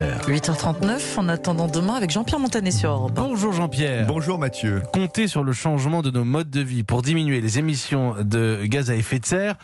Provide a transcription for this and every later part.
8h39, en attendant demain avec Jean-Pierre Montanet sur Europe. Bonjour Jean-Pierre. Bonjour Mathieu. Compter sur le changement de nos modes de vie pour diminuer les émissions de gaz à effet de serre,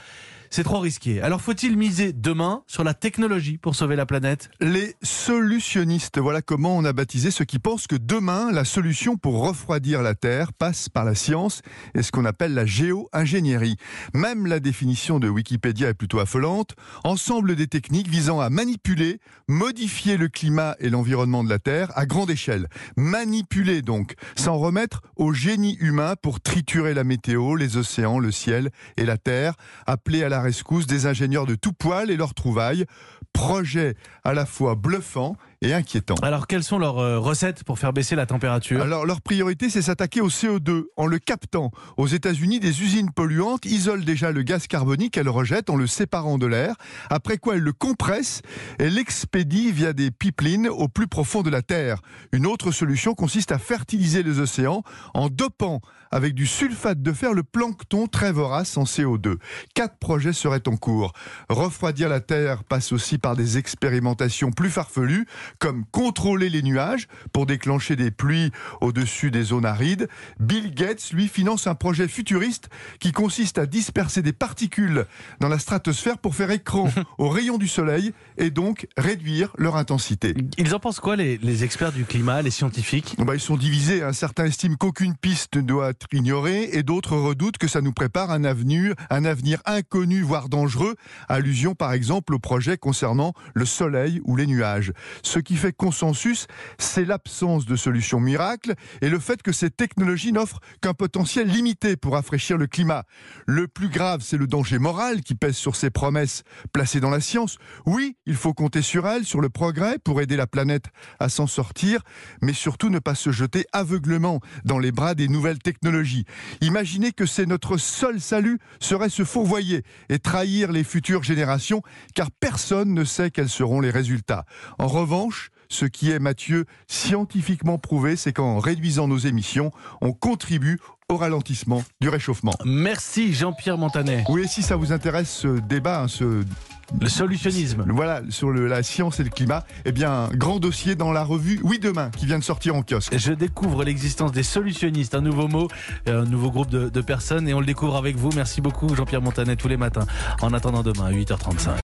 c'est trop risqué. Alors faut-il miser demain sur la technologie pour sauver la planète? Les solutionnistes, voilà comment on a baptisé ceux qui pensent que demain, la solution pour refroidir la Terre passe par la science et ce qu'on appelle la géo-ingénierie. Même la définition de Wikipédia est plutôt affolante. Ensemble des techniques visant à manipuler, modifier le climat et l'environnement de la Terre à grande échelle. Manipuler donc, s'en remettre au génie humain pour triturer la météo, les océans, le ciel et la Terre, appeler à la rescousse des ingénieurs de tout poil et leurs trouvailles. Projet à la fois bluffant et inquiétant. Alors quelles sont leurs euh, recettes pour faire baisser la température? Alors leur priorité, c'est s'attaquer au CO2 en le captant. Aux États-Unis, des usines polluantes isolent déjà le gaz carbonique qu'elles rejettent en le séparant de l'air, après quoi elles le compressent et l'expédient via des pipelines au plus profond de la Terre. Une autre solution consiste à fertiliser les océans en dopant avec du sulfate de fer le plancton très vorace en CO2. Quatre projets seraient en cours. Refroidir la Terre passe aussi par des expérimentations plus farfelues, comme contrôler les nuages pour déclencher des pluies au-dessus des zones arides. Bill Gates, lui, finance un projet futuriste qui consiste à disperser des particules dans la stratosphère pour faire écran aux rayons du soleil et donc réduire leur intensité. Ils en pensent quoi les, les experts du climat, les scientifiques? Bah, ils sont divisés. hein. Certains estiment qu'aucune piste ne doit être ignorée et d'autres redoutent que ça nous prépare un avenir, un avenir inconnu, voire dangereux. Allusion par exemple au projet concernant le soleil ou les nuages. Ce qui fait consensus, c'est l'absence de solution miracle et le fait que ces technologies n'offrent qu'un potentiel limité pour rafraîchir le climat. Le plus grave, c'est le danger moral qui pèse sur ces promesses placées dans la science. Oui, il faut compter sur elles, sur le progrès pour aider la planète à s'en sortir, mais surtout ne pas se jeter aveuglement dans les bras des nouvelles technologies. Imaginez que c'est notre seul salut serait se fourvoyer et trahir les futures générations, car personne ne sait quels seront les résultats. En revanche, ce qui est, Mathieu, scientifiquement prouvé, c'est qu'en réduisant nos émissions, on contribue au ralentissement du réchauffement. Merci Jean-Pierre Montanet. Oui, et si ça vous intéresse ce débat, hein, ce Le solutionnisme. voilà sur le- la science et le climat, eh bien grand dossier dans la revue Oui demain qui vient de sortir en kiosque. Je découvre l'existence des solutionnistes, un nouveau mot, un nouveau groupe de, de personnes et on le découvre avec vous. Merci beaucoup Jean-Pierre Montanet tous les matins. En attendant demain à 8h35.